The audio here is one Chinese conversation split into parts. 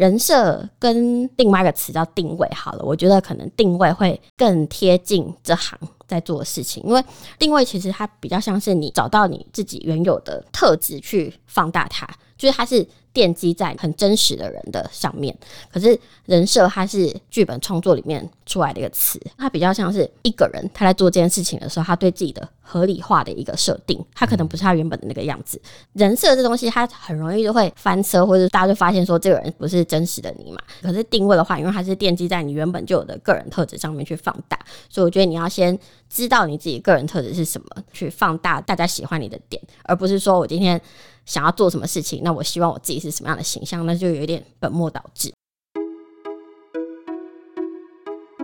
人设跟另外一个词叫定位好了，我觉得可能定位会更贴近这行。在做的事情，因为定位其实它比较像是你找到你自己原有的特质去放大它，就是它是。奠基在很真实的人的上面，可是人设它是剧本创作里面出来的一个词，它比较像是一个人他在做这件事情的时候，他对自己的合理化的一个设定，他可能不是他原本的那个样子。人设这东西，它很容易就会翻车，或者大家就发现说这个人不是真实的你嘛。可是定位的话，因为它是奠基在你原本就有的个人特质上面去放大，所以我觉得你要先知道你自己个人特质是什么，去放大大家喜欢你的点，而不是说我今天。想要做什么事情，那我希望我自己是什么样的形象，那就有一点本末倒置。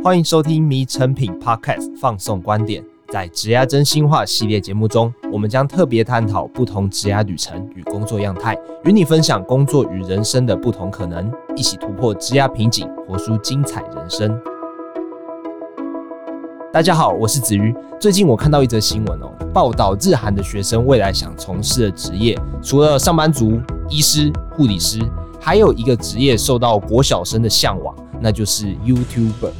欢迎收听《迷成品 Podcast》放送观点，在职涯真心话系列节目中，我们将特别探讨不同职涯旅程与工作样态，与你分享工作与人生的不同可能，一起突破职涯瓶颈，活出精彩人生。大家好，我是子瑜。最近我看到一则新闻哦，报道日韩的学生未来想从事的职业，除了上班族、医师、护理师，还有一个职业受到国小生的向往，那就是 YouTuber。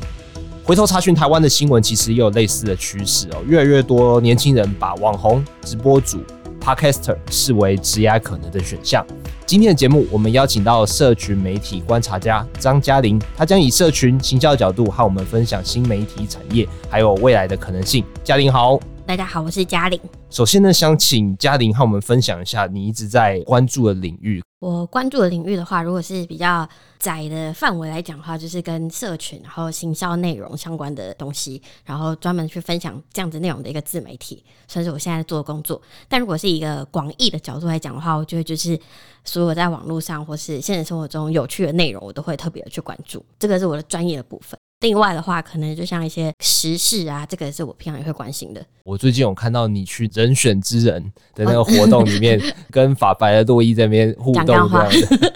回头查询台湾的新闻，其实也有类似的趋势哦，越来越多年轻人把网红、直播主、Podcaster 视为职业可能的选项。今天的节目，我们邀请到社群媒体观察家张嘉玲，她将以社群行销的角度和我们分享新媒体产业还有未来的可能性。嘉玲好。大家好，我是嘉玲。首先呢，想请嘉玲和我们分享一下你一直在关注的领域。我关注的领域的话，如果是比较窄的范围来讲的话，就是跟社群然后行销内容相关的东西，然后专门去分享这样子内容的一个自媒体，算是我现在做的工作。但如果是一个广义的角度来讲的话，我觉得就是所有在网络上或是现实生活中有趣的内容，我都会特别的去关注。这个是我的专业的部分。另外的话，可能就像一些时事啊，这个也是我平常也会关心的。我最近有看到你去人选之人的那个活动里面，跟法白的洛伊在那边互动这样子。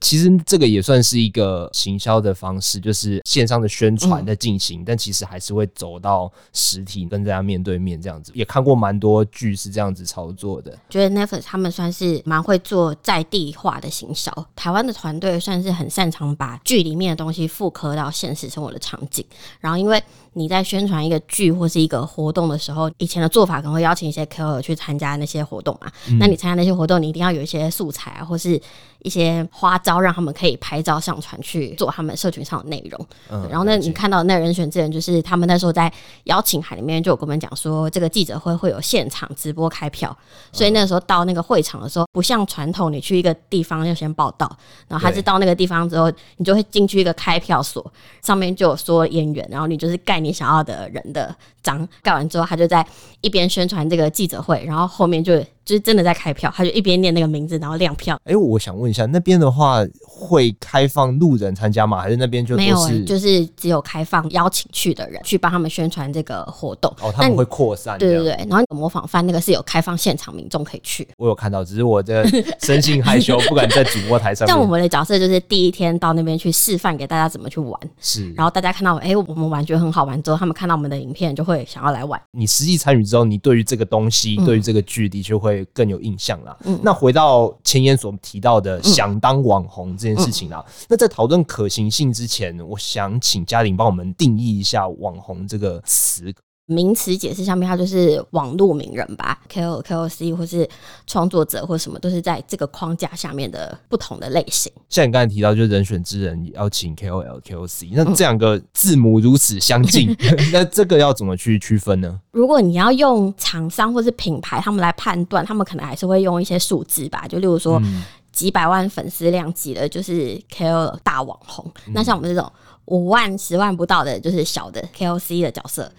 其实这个也算是一个行销的方式，就是线上的宣传在进行，嗯，但其实还是会走到实体跟大家面对面这样子。也看过蛮多剧是这样子操作的。觉得 Netflix 他们算是蛮会做在地化的行销，台湾的团队算是很擅长把剧里面的东西复刻到现实生活的场景。然后因为你在宣传一个剧或是一个活动的时候，以前的做法可能会邀请一些 KOL 去参加那些活动嘛，嗯。那你参加那些活动，你一定要有一些素材啊，或是一些花招，让他们可以拍照上传去做他们社群上的内容。嗯，然后呢，你看到那人选之人，就是他们那时候在邀请函里面就有跟我们讲说，这个记者会会有现场直播开票，所以那时候到那个会场的时候，不像传统你去一个地方要先报道，然后他是到那个地方之后，你就会进去一个开票所，上面就有说演员，然后你就是盖你想要的人的章，盖完之后，他就在一边宣传这个记者会，然后后面就。就是真的在开票，他就一边念那个名字，然后亮票。哎、欸，我想问一下，那边的话会开放路人参加吗？还是那边就没有、欸？就是只有开放邀请去的人去帮他们宣传这个活动。哦，他们会扩散。对对对，然后模仿犯那个是有开放现场民众可以去。我有看到，只是我这生性害羞，不敢在主播台上。像我们的角色就是第一天到那边去示范给大家怎么去玩，是。然后大家看到哎、欸，我们玩觉得很好玩之后，他们看到我们的影片就会想要来玩。你实际参与之后，你对于这个东西，嗯、对于这个剧的确会更有印象。嗯，那回到前言所提到的想当网红这件事情啦，嗯嗯、那在讨论可行性之前，我想请嘉玲帮我们定义一下“网红”这个词。名词解释上面，它就是网络名人吧，KOL、KOC 或是创作者或什么，都是在这个框架下面的不同的类型。像你刚才提到，就是人选之人要请 KOL、KOC，那这两个字母如此相近，嗯、那这个要怎么去区分呢？如果你要用厂商或是品牌他们来判断，他们可能还是会用一些数字吧，就例如说几百万粉丝量级的，就是 KOL 大网红。嗯、那像我们这种五万、十万不到的，就是小的 KOC 的角色。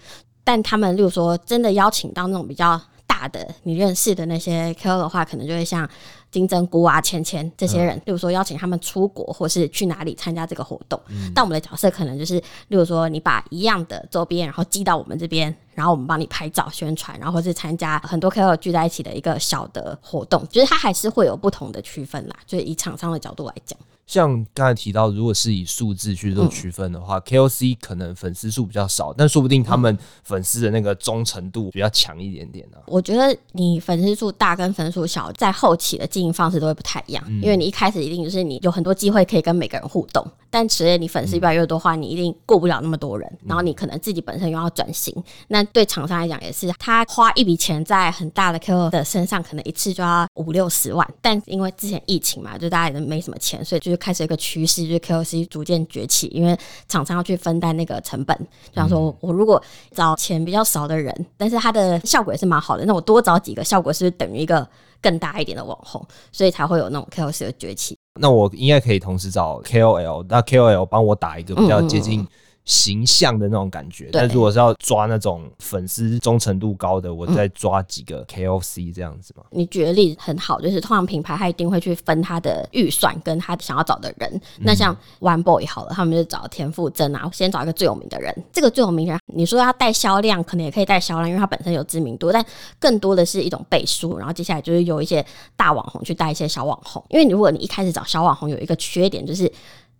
但他们，例如说，真的邀请到那种比较大的你认识的那些 KOL 的话，可能就会像金针菇啊、芊芊这些人，例如说邀请他们出国或是去哪里参加这个活动。嗯。但我们的角色可能就是，例如说，你把一样的周边，然后寄到我们这边，然后我们帮你拍照宣传，然后或是参加很多 KOL 聚在一起的一个小的活动，就是它还是会有不同的区分啦。就是以厂商的角度来讲。像刚才提到，如果是以数字去做区分的话、嗯、，KOC 可能粉丝数比较少，但说不定他们粉丝的那个忠诚度比较强一点点呢、啊。我觉得你粉丝数大跟粉丝数小，在后期的经营方式都会不太一样，嗯、因为你一开始一定就是你有很多机会可以跟每个人互动，但随着你粉丝越来越多的话，你一定顾不了那么多人，嗯、然后你可能自己本身又要转型，那对厂商来讲也是，他花一笔钱在很大的 KOL 的身上，可能一次就要五六十万，但因为之前疫情嘛，就大家也没什么钱，所以就是开始一个趋势，就是 KOC 逐渐崛起，因为厂商要去分担那个成本。就像说我如果找钱比较少的人，但是他的效果也是蛮好的，那我多找几个，效果是不是等于一个更大一点的网红？所以才会有那种 KOC 的崛起。那我应该可以同时找 KOL，那 KOL 帮我打一个比较接近。形象的那种感觉，但如果是要抓那种粉丝忠诚度高的，我再抓几个 KOC 这样子嘛。你举的例子很好，就是通常品牌他一定会去分他的预算跟他想要找的人。那像 One Boy 好了，他们就找田馥甄啊，先找一个最有名的人。这个最有名的人，你说他带销量，可能也可以带销量，因为他本身有知名度，但更多的是一种背书。然后接下来就是有一些大网红去带一些小网红，因为如果你一开始找小网红，有一个缺点就是。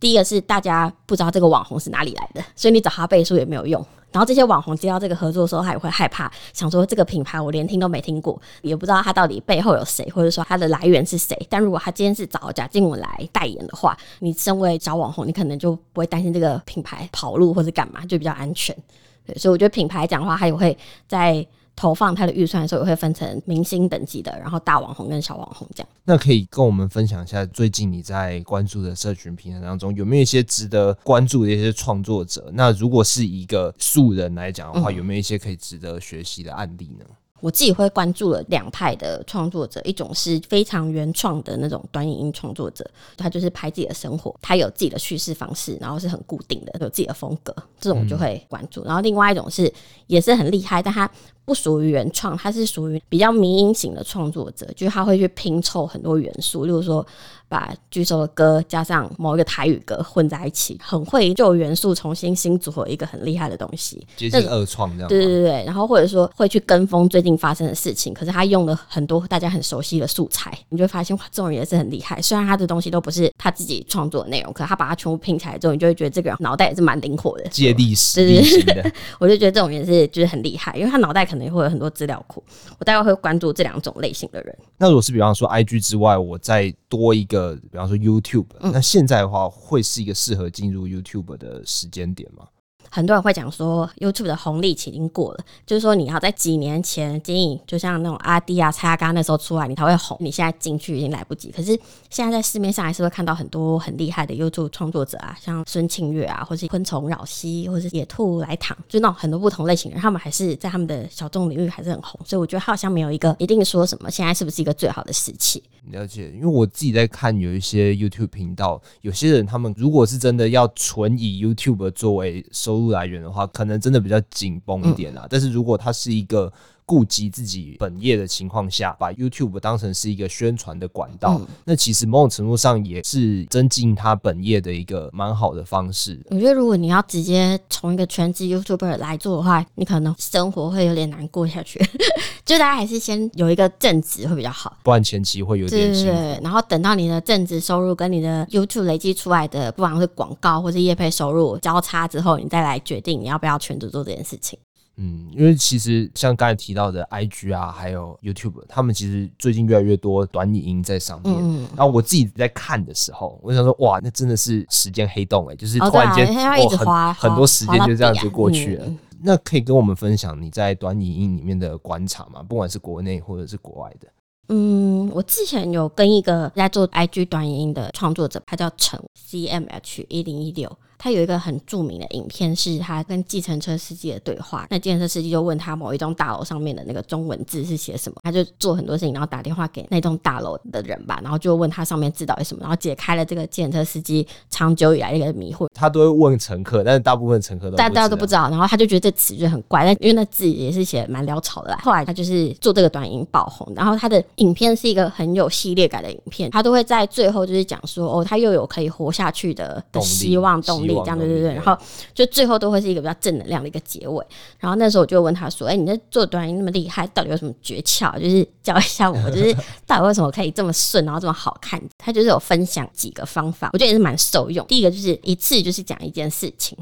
第一个是大家不知道这个网红是哪里来的，所以你找他背书也没有用。然后这些网红接到这个合作的时候，他也会害怕，想说这个品牌我连听都没听过，也不知道他到底背后有谁，或者说他的来源是谁。但如果他今天是找贾静雯来代言的话，你身为小网红，你可能就不会担心这个品牌跑路或者干嘛，就比较安全。对，所以我觉得品牌讲话，他也会在。投放他的预算的时候，也会分成明星等级的，然后大网红跟小网红这样。那可以跟我们分享一下，最近你在关注的社群平台当中，有没有一些值得关注的一些创作者？那如果是一个素人来讲的话，有没有一些可以值得学习的案例呢？我自己会关注了两派的创作者，一种是非常原创的那种短影音创作者，他就是拍自己的生活，他有自己的叙事方式，然后是很固定的，有自己的风格，这种就会关注。然后另外一种是也是很厉害，但他不属于原创，他是属于比较迷音型的创作者，就是他会去拼凑很多元素，例如说。把巨兽的歌加上某一个台语歌混在一起，很会就元素重新新组合一个很厉害的东西，接近二创这样。对对对，然后或者说会去跟风最近发生的事情，可是他用了很多大家很熟悉的素材，你就会发现哇，这种人也是很厉害。虽然他的东西都不是他自己创作的内容，可是他把它全部拼起来之后，你就会觉得这个人脑袋也是蛮灵活的，借力使力型的。我就觉得这种人是就是很厉害，因为他脑袋可能会有很多资料库。我大概会关注这两种类型的人。那如果是比方说 IG 之外，我再多一个，比方说。YouTube，那现在的话会是一个适合进入 YouTube 的时间点吗？很多人会讲说，YouTube 的红利期已经过了，就是说你要在几年前经营，就像那种阿迪啊、蔡阿嘎那时候出来，你才会红。你现在进去已经来不及。可是现在在市面上还是会看到很多很厉害的 YouTube 创作者啊，像孙庆月啊，或是昆虫扰西，或是野兔来躺，就那种很多不同类型的人，他们还是在他们的小众领域还是很红。所以我觉得好像没有一个一定说什么现在是不是一个最好的时期。了解，因为我自己在看有一些 YouTube 频道，有些人他们如果是真的要纯以 YouTube 作为收收入来源的话，可能真的比较紧绷一点啊。但是如果它是一个顾及自己本业的情况下，把 YouTube 当成是一个宣传的管道，嗯、那其实某种程度上也是增进他本业的一个蛮好的方式。我觉得如果你要直接从一个全职 YouTuber 来做的话，你可能生活会有点难过下去。就大家还是先有一个正职会比较好，不然前期会有点辛苦。对，然后等到你的正职收入跟你的 YouTube 累积出来的，不管是广告或是业配收入交叉之后，你再来决定你要不要全职做这件事情。嗯，因为其实像刚才提到的 IG 啊，还有 YouTube，他们其实最近越来越多短影音在上面。嗯，然后我自己在看的时候，我想说，哇，那真的是时间黑洞哎、欸，就是突然间，哦啊、很很多时间就这样子过去了。嗯、那可以跟我们分享你在短影音里面的观察吗？不管是国内或者是国外的。嗯，我之前有跟一个在做 IG 短影音的创作者，他叫陈 CMH 一零一六。他有一个很著名的影片，是他跟计程车司机的对话。那计程车司机就问他某一栋大楼上面的那个中文字是写什么，他就做很多事情，然后打电话给那栋大楼的人吧，然后就问他上面字到底什么，然后解开了这个计程车司机长久以来的一个迷惑。他都会问乘客，但是大部分乘客都大家都不知道。然后他就觉得这词就很怪，但因为那字也是写蛮潦草的啦。后来他就是做这个短影爆红，然后他的影片是一个很有系列感的影片，他都会在最后就是讲说哦，他又有可以活下下去的的希望动力，这样对对对。然后就最后都会是一个比较正能量的一个结尾。然后那时候我就问他说：“哎，你在做短音那么厉害，到底有什么诀窍？就是教一下我，就是 到底为什么可以这么顺，然后这么好看？”他就是有分享几个方法，我觉得也是蛮受用。第一个就是一次就是讲一件事情。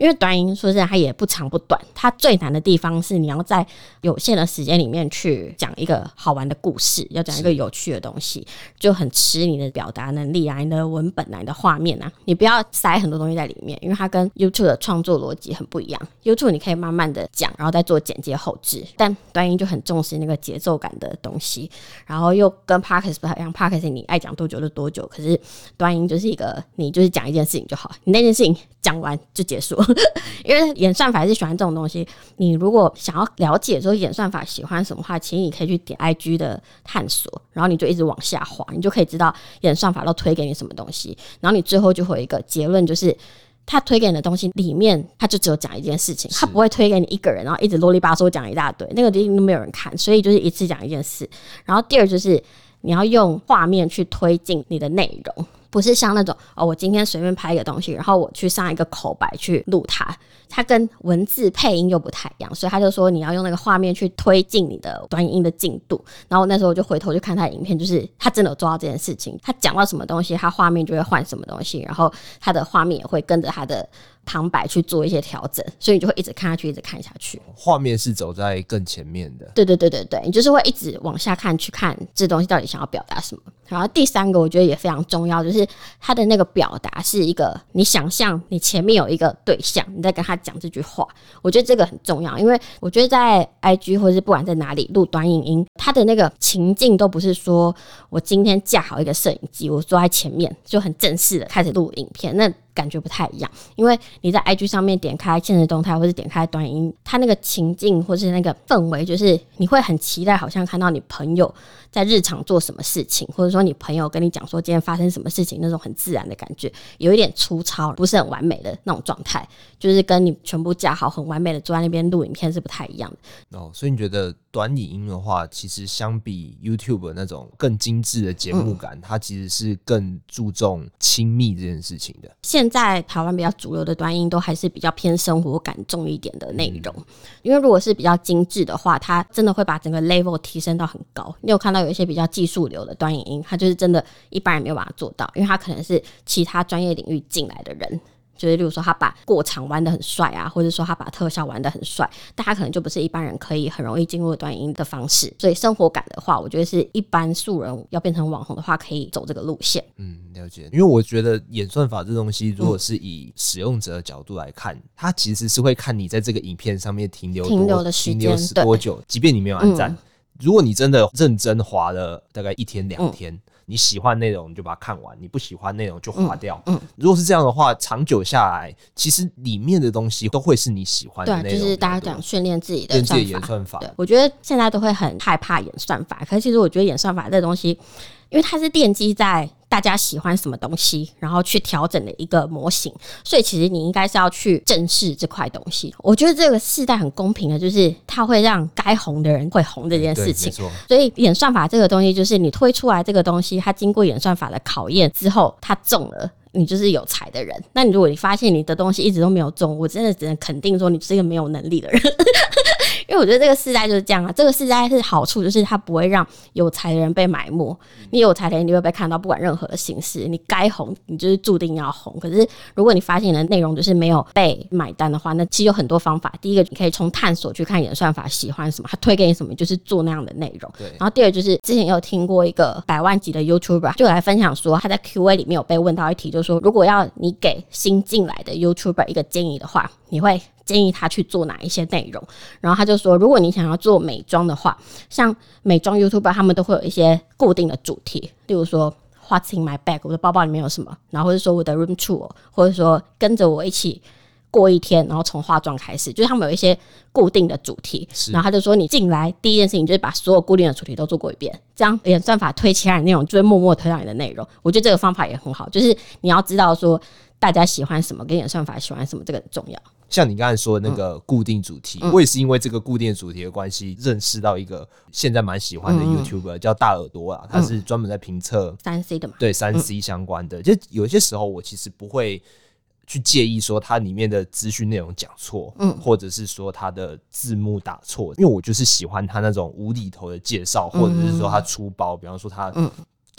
因为短音说实在，它也不长不短。它最难的地方是你要在有限的时间里面去讲一个好玩的故事，要讲一个有趣的东西，就很吃你的表达能力啊，你的文本啊，的画面啊。你不要塞很多东西在里面，因为它跟 YouTube 的创作逻辑很不一样。YouTube 你可以慢慢的讲，然后再做剪接后置，但短音就很重视那个节奏感的东西，然后又跟 Podcast 不太一样。Podcast 你爱讲多久就多久，可是短音就是一个你就是讲一件事情就好，你那件事情讲完就结束。因为演算法还是喜欢这种东西。你如果想要了解说演算法喜欢什么话，其实你可以去点 IG 的探索，然后你就一直往下滑，你就可以知道演算法都推给你什么东西。然后你最后就会有一个结论，就是他推给你的东西里面，他就只有讲一件事情，他不会推给你一个人，然后一直啰里吧嗦讲一大堆，那个一定都没有人看。所以就是一次讲一件事。然后第二就是你要用画面去推进你的内容。不是像那种哦，我今天随便拍一个东西，然后我去上一个口白去录它，它跟文字配音又不太一样，所以他就说你要用那个画面去推进你的短音的进度。然后那时候我就回头去看他的影片，就是他真的有做到这件事情，他讲到什么东西，他画面就会换什么东西，然后他的画面也会跟着他的。旁白去做一些调整，所以你就会一直看下去，一直看下去。画面是走在更前面的。对对对对对，你就是会一直往下看，去看这东西到底想要表达什么。然后第三个，我觉得也非常重要，就是他的那个表达是一个，你想象你前面有一个对象，你在跟他讲这句话。我觉得这个很重要，因为我觉得在 IG 或者是不管在哪里录短影音，他的那个情境都不是说我今天架好一个摄影机，我坐在前面就很正式的开始录影片。那感觉不太一样，因为你在 IG 上面点开现实动态，或是点开短音，它那个情境或是那个氛围，就是你会很期待，好像看到你朋友在日常做什么事情，或者说你朋友跟你讲说今天发生什么事情，那种很自然的感觉，有一点粗糙，不是很完美的那种状态，就是跟你全部架好很完美的坐在那边录影片是不太一样的。哦，所以你觉得短影音的话，其实相比 YouTube 那种更精致的节目感，嗯，它其实是更注重亲密这件事情的。现在台湾比较主流的短影音都还是比较偏生活感重一点的内容，因为如果是比较精致的话，它真的会把整个 level 提升到很高。你有看到有一些比较技术流的短影音，它就是真的一般人没有办法做到，因为它可能是其他专业领域进来的人。就是，例如说，他把过场玩的很帅啊，或者说他把特效玩的很帅，大家可能就不是一般人可以很容易进入短影音的方式。所以生活感的话，我觉得是一般素人要变成网红的话，可以走这个路线。嗯，了解。因为我觉得演算法这东西，如果是以使用者的角度来看，它、嗯、其实是会看你在这个影片上面停留停留的时间多久，即便你没有按赞、嗯，如果你真的认真滑了大概一天两天。嗯你喜欢内容你就把它看完，你不喜欢内容就划掉嗯。嗯，如果是这样的话，长久下来，其实里面的东西都会是你喜欢的容。对，就是大家讲训练自己的。演算法。对，我觉得现在都会很害怕演算法，可是其实我觉得演算法这东西。因为它是奠基在大家喜欢什么东西，然后去调整的一个模型，所以其实你应该是要去正视这块东西。我觉得这个世代很公平的，就是它会让该红的人会红这件事情。所以演算法这个东西，就是你推出来这个东西，它经过演算法的考验之后，它中了，你就是有才的人。那你如果你发现你的东西一直都没有中，我真的只能肯定说你是一个没有能力的人。因为我觉得这个世代就是这样啊，这个世代是好处，就是它不会让有才的人被埋没。你有才的人，你会被看到，不管任何的形式，你该红，你就是注定要红。可是如果你发现你的内容就是没有被买单的话，那其实有很多方法。第一个，你可以从探索去看演算法喜欢什么，他推给你什么，就是做那样的内容。对。然后第二就是之前有听过一个百万级的 YouTuber 就来分享说，他在 Q&A 里面有被问到一题，就是说如果要你给新进来的 YouTuber 一个建议的话，你会？建议他去做哪一些内容，然后他就说，如果你想要做美妆的话，像美妆 YouTuber 他们都会有一些固定的主题，例如说 What's in my bag，我的包包里面有什么，然后或者说我的 room tour，或者说跟着我一起过一天，然后从化妆开始，就是他们有一些固定的主题。然后他就说，你进来第一件事情就是把所有固定的主题都做过一遍，这样演算法推其他的内容就会默默推到你的内容。我觉得这个方法也很好，就是你要知道说大家喜欢什么，跟演算法喜欢什么，这个很重要。像你刚才说的那个固定主题，嗯、我也是因为这个固定主题的关系，认识到一个现在蛮喜欢的 YouTuber，、嗯、叫大耳朵啊，他是专门在评测三 C 的嘛，对三 C 相关的。嗯、就有些时候我其实不会去介意说它里面的资讯内容讲错，嗯，或者是说它的字幕打错，因为我就是喜欢他那种无厘头的介绍，或者是说他出包，比方说他嗯。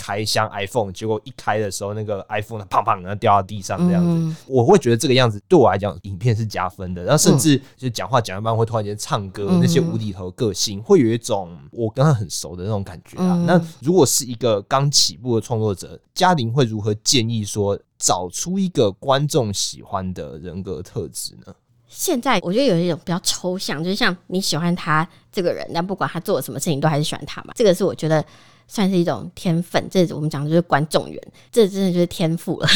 开箱 iPhone，结果一开的时候，那个 iPhone 砰砰然后掉到地上这样子，嗯、我会觉得这个样子对我来讲，影片是加分的。然后甚至就讲话讲一半会突然间唱歌，嗯、那些无厘头个性，会有一种我跟他很熟的那种感觉啊。嗯、那如果是一个刚起步的创作者，嘉玲会如何建议说找出一个观众喜欢的人格特质呢？现在我觉得有一种比较抽象，就是像你喜欢他这个人，但不管他做了什么事情，都还是喜欢他嘛。这个是我觉得。算是一种天分，这我们讲的就是观众缘，这真的就是天赋了。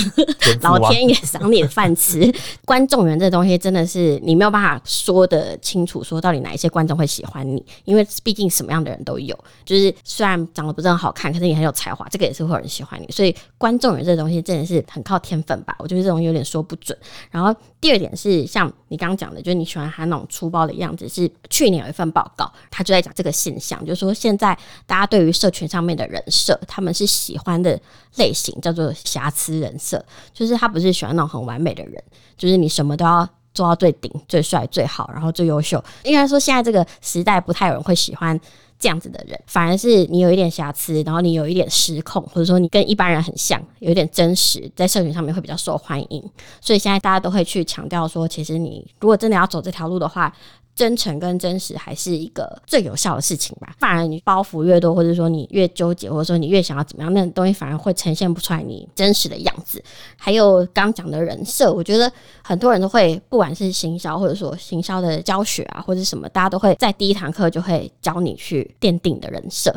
天老天爷赏你的饭吃，观众缘这东西真的是你没有办法说得清楚，说到底哪一些观众会喜欢你，因为毕竟什么样的人都有。就是虽然长得不是很好看，可是你很有才华，这个也是会有人喜欢你。所以观众缘这东西真的是很靠天分吧？我觉得这种有点说不准。然后第二点是像你刚刚讲的，就是你喜欢他那种粗暴的样子。是去年有一份报告，他就在讲这个现象，就是说现在大家对于社群上面的人设，他们是喜欢的类型叫做瑕疵人设，就是他不是喜欢那种很完美的人，就是你什么都要做到最顶、最帅、最好，然后最优秀。应该说现在这个时代不太有人会喜欢这样子的人，反而是你有一点瑕疵，然后你有一点失控，或者说你跟一般人很像，有一点真实，在社群上面会比较受欢迎。所以现在大家都会去强调说，其实你如果真的要走这条路的话。真诚跟真实还是一个最有效的事情吧。反而你包袱越多，或者说你越纠结，或者说你越想要怎么样，那东西反而会呈现不出来你真实的样子。还有刚讲的人设，我觉得很多人都会，不管是行销或者说行销的教学啊，或者什么，大家都会在第一堂课就会教你去奠定的人设。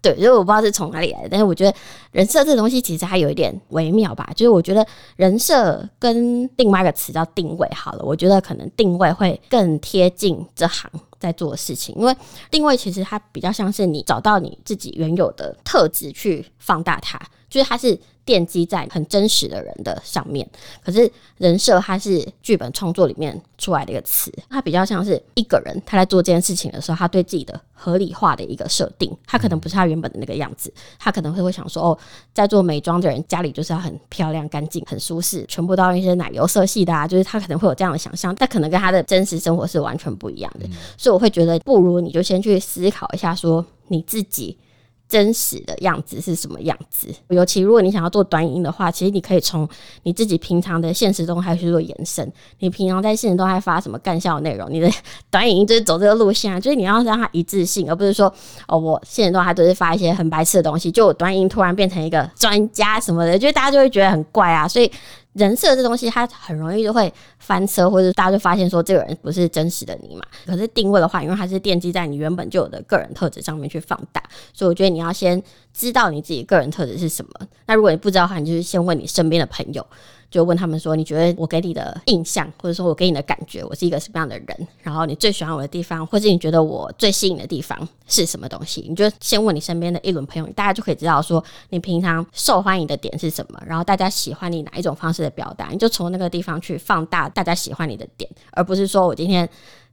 对，所以我不知道是从哪里来的，但是我觉得人设这东西其实还有一点微妙吧。就是我觉得人设跟另外一个词叫定位好了，我觉得可能定位会更贴近这行在做的事情，因为定位其实它比较像是你找到你自己原有的特质去放大它，就是它是。奠基在很真实的人的上面，可是人设它是剧本创作里面出来的一个词，它比较像是一个人他在做这件事情的时候，他对自己的合理化的一个设定，他可能不是他原本的那个样子，他可能会会想说，哦，在做美妆的人家里就是要很漂亮、干净、很舒适，全部都要一些奶油色系的啊，就是他可能会有这样的想象，但可能跟他的真实生活是完全不一样的，所以我会觉得，不如你就先去思考一下，说你自己。真实的样子是什么样子？尤其如果你想要做短影音的话，其实你可以从你自己平常的现实动态去做延伸。你平常在现实中还发什么干笑内容，你的短影音就是走这个路线啊，就是你要让它一致性，而不是说哦，我现实中还都是发一些很白痴的东西，就我短影音突然变成一个专家什么的，就大家就会觉得很怪啊，所以。人设这东西，它很容易就会翻车，或者大家就发现说这个人不是真实的你嘛。可是定位的话，因为它是奠基在你原本就有的个人特质上面去放大，所以我觉得你要先知道你自己个人特质是什么。那如果你不知道的话，你就是先问你身边的朋友。就问他们说：“你觉得我给你的印象，或者说我给你的感觉，我是一个什么样的人？然后你最喜欢我的地方，或者你觉得我最吸引的地方是什么东西？你就先问你身边的一轮朋友，大家就可以知道说你平常受欢迎的点是什么，然后大家喜欢你哪一种方式的表达，你就从那个地方去放大大家喜欢你的点，而不是说我今天。”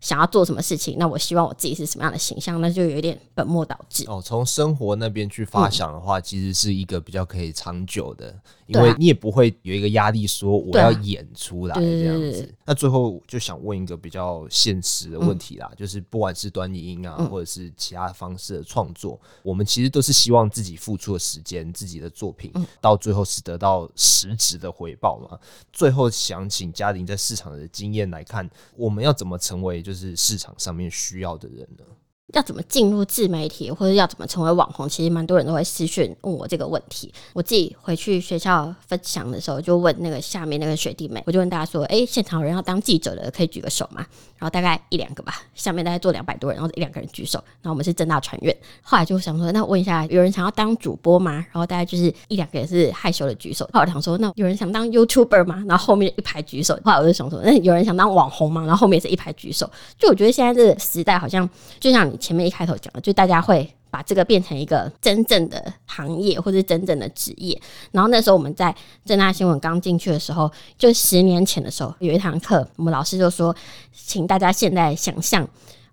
想要做什么事情，那我希望我自己是什么样的形象，那就有一点本末倒置哦。从生活那边去发想的话，嗯、其实是一个比较可以长久的，因为你也不会有一个压力说我要演出来这样子。那最后就想问一个比较现实的问题啦，嗯、就是不管是短影音啊，或者是其他方式的创作，嗯、我们其实都是希望自己付出的时间、自己的作品，到最后是得到实质的回报嘛。最后想请嘉玲在市场的经验来看，我们要怎么成为就是。是市场上面需要的人呢？要怎么进入自媒体，或者要怎么成为网红？其实蛮多人都会私讯问我这个问题。我自己回去学校分享的时候，就问那个下面那个学弟妹，我就问大家说：“哎、现场有人要当记者的，可以举个手吗？”然后大概一两个吧，下面大概坐两百多人，然后一两个人举手。然后我们是正大传院，后来就想说，那问一下，有人想要当主播吗？然后大概就是一两个人是害羞的举手。后来想说，那有人想当 YouTuber 吗？然后后面一排举手。后来我就想说，那有人想当网红吗？然后后面也是一排举手。就我觉得现在这个时代，好像就像前面一开头讲的，就大家会。把这个变成一个真正的行业或者真正的职业。然后那时候我们在正大新闻刚进去的时候，就十年前的时候，有一堂课，我们老师就说，请大家现在想象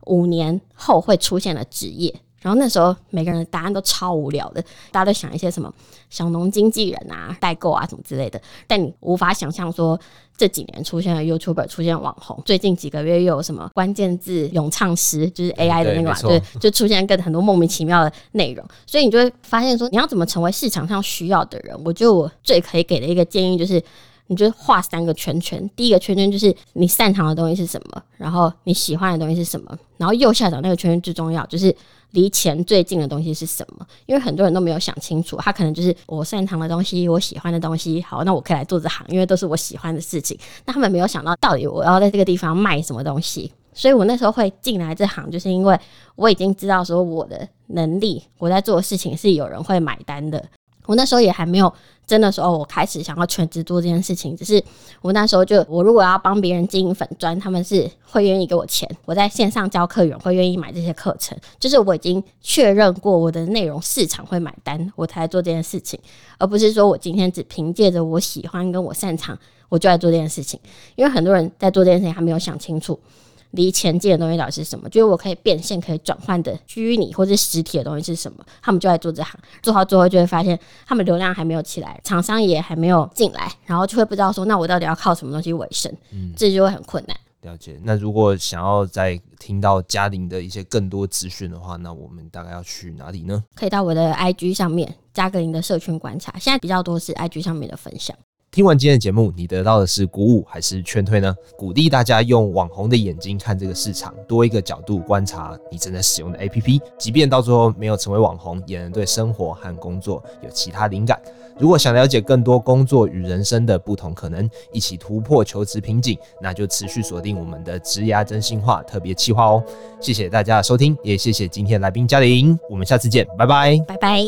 五年后会出现的职业。然后那时候每个人的答案都超无聊的，大家都想一些什么小农经纪人啊、代购啊什么之类的，但你无法想象说这几年出现了 YouTuber、出现网红，最近几个月又有什么关键字咏唱师，就是 AI 的那个嘛，对，就出现跟很多莫名其妙的内容，所以你就会发现说，你要怎么成为市场上需要的人？我觉得我最可以给的一个建议就是，你就画三个圈圈，第一个圈圈就是你擅长的东西是什么，然后你喜欢的东西是什么，然后右下角那个圈圈最重要就是。离钱最近的东西是什么？因为很多人都没有想清楚，他可能就是我擅长的东西，我喜欢的东西。好，那我可以来做这行，因为都是我喜欢的事情。那他们没有想到，到底我要在这个地方卖什么东西。所以我那时候会进来这行，就是因为我已经知道说我的能力，我在做的事情是有人会买单的。我那时候也还没有。真的时候，我开始想要全职做这件事情。只是我那时候就，我如果要帮别人经营粉砖，他们是会愿意给我钱。我在线上教课员会愿意买这些课程，就是我已经确认过我的内容市场会买单，我才做这件事情，而不是说我今天只凭借着我喜欢跟我擅长，我就来做这件事情。因为很多人在做这件事情还没有想清楚。离钱近的东西到底是什么？就是我可以变现、可以转换的虚拟或者实体的东西是什么？他们就在做这行，做到最后就会发现，他们流量还没有起来，厂商也还没有进来，然后就会不知道说，那我到底要靠什么东西为生？嗯，这就会很困难。了解。那如果想要再听到嘉玲的一些更多资讯的话，那我们大概要去哪里呢？可以到我的 IG 上面，嘉格林的社群观察，现在比较多是 IG 上面的分享。听完今天的节目，你得到的是鼓舞还是劝退呢？鼓励大家用网红的眼睛看这个市场，多一个角度观察你正在使用的 APP，即便到最后没有成为网红，也能对生活和工作有其他灵感。如果想了解更多工作与人生的不同可能，一起突破求职瓶颈，那就持续锁定我们的职涯真心话特别企划哦。谢谢大家的收听，也谢谢今天来宾嘉玲，我们下次见，拜拜，拜拜。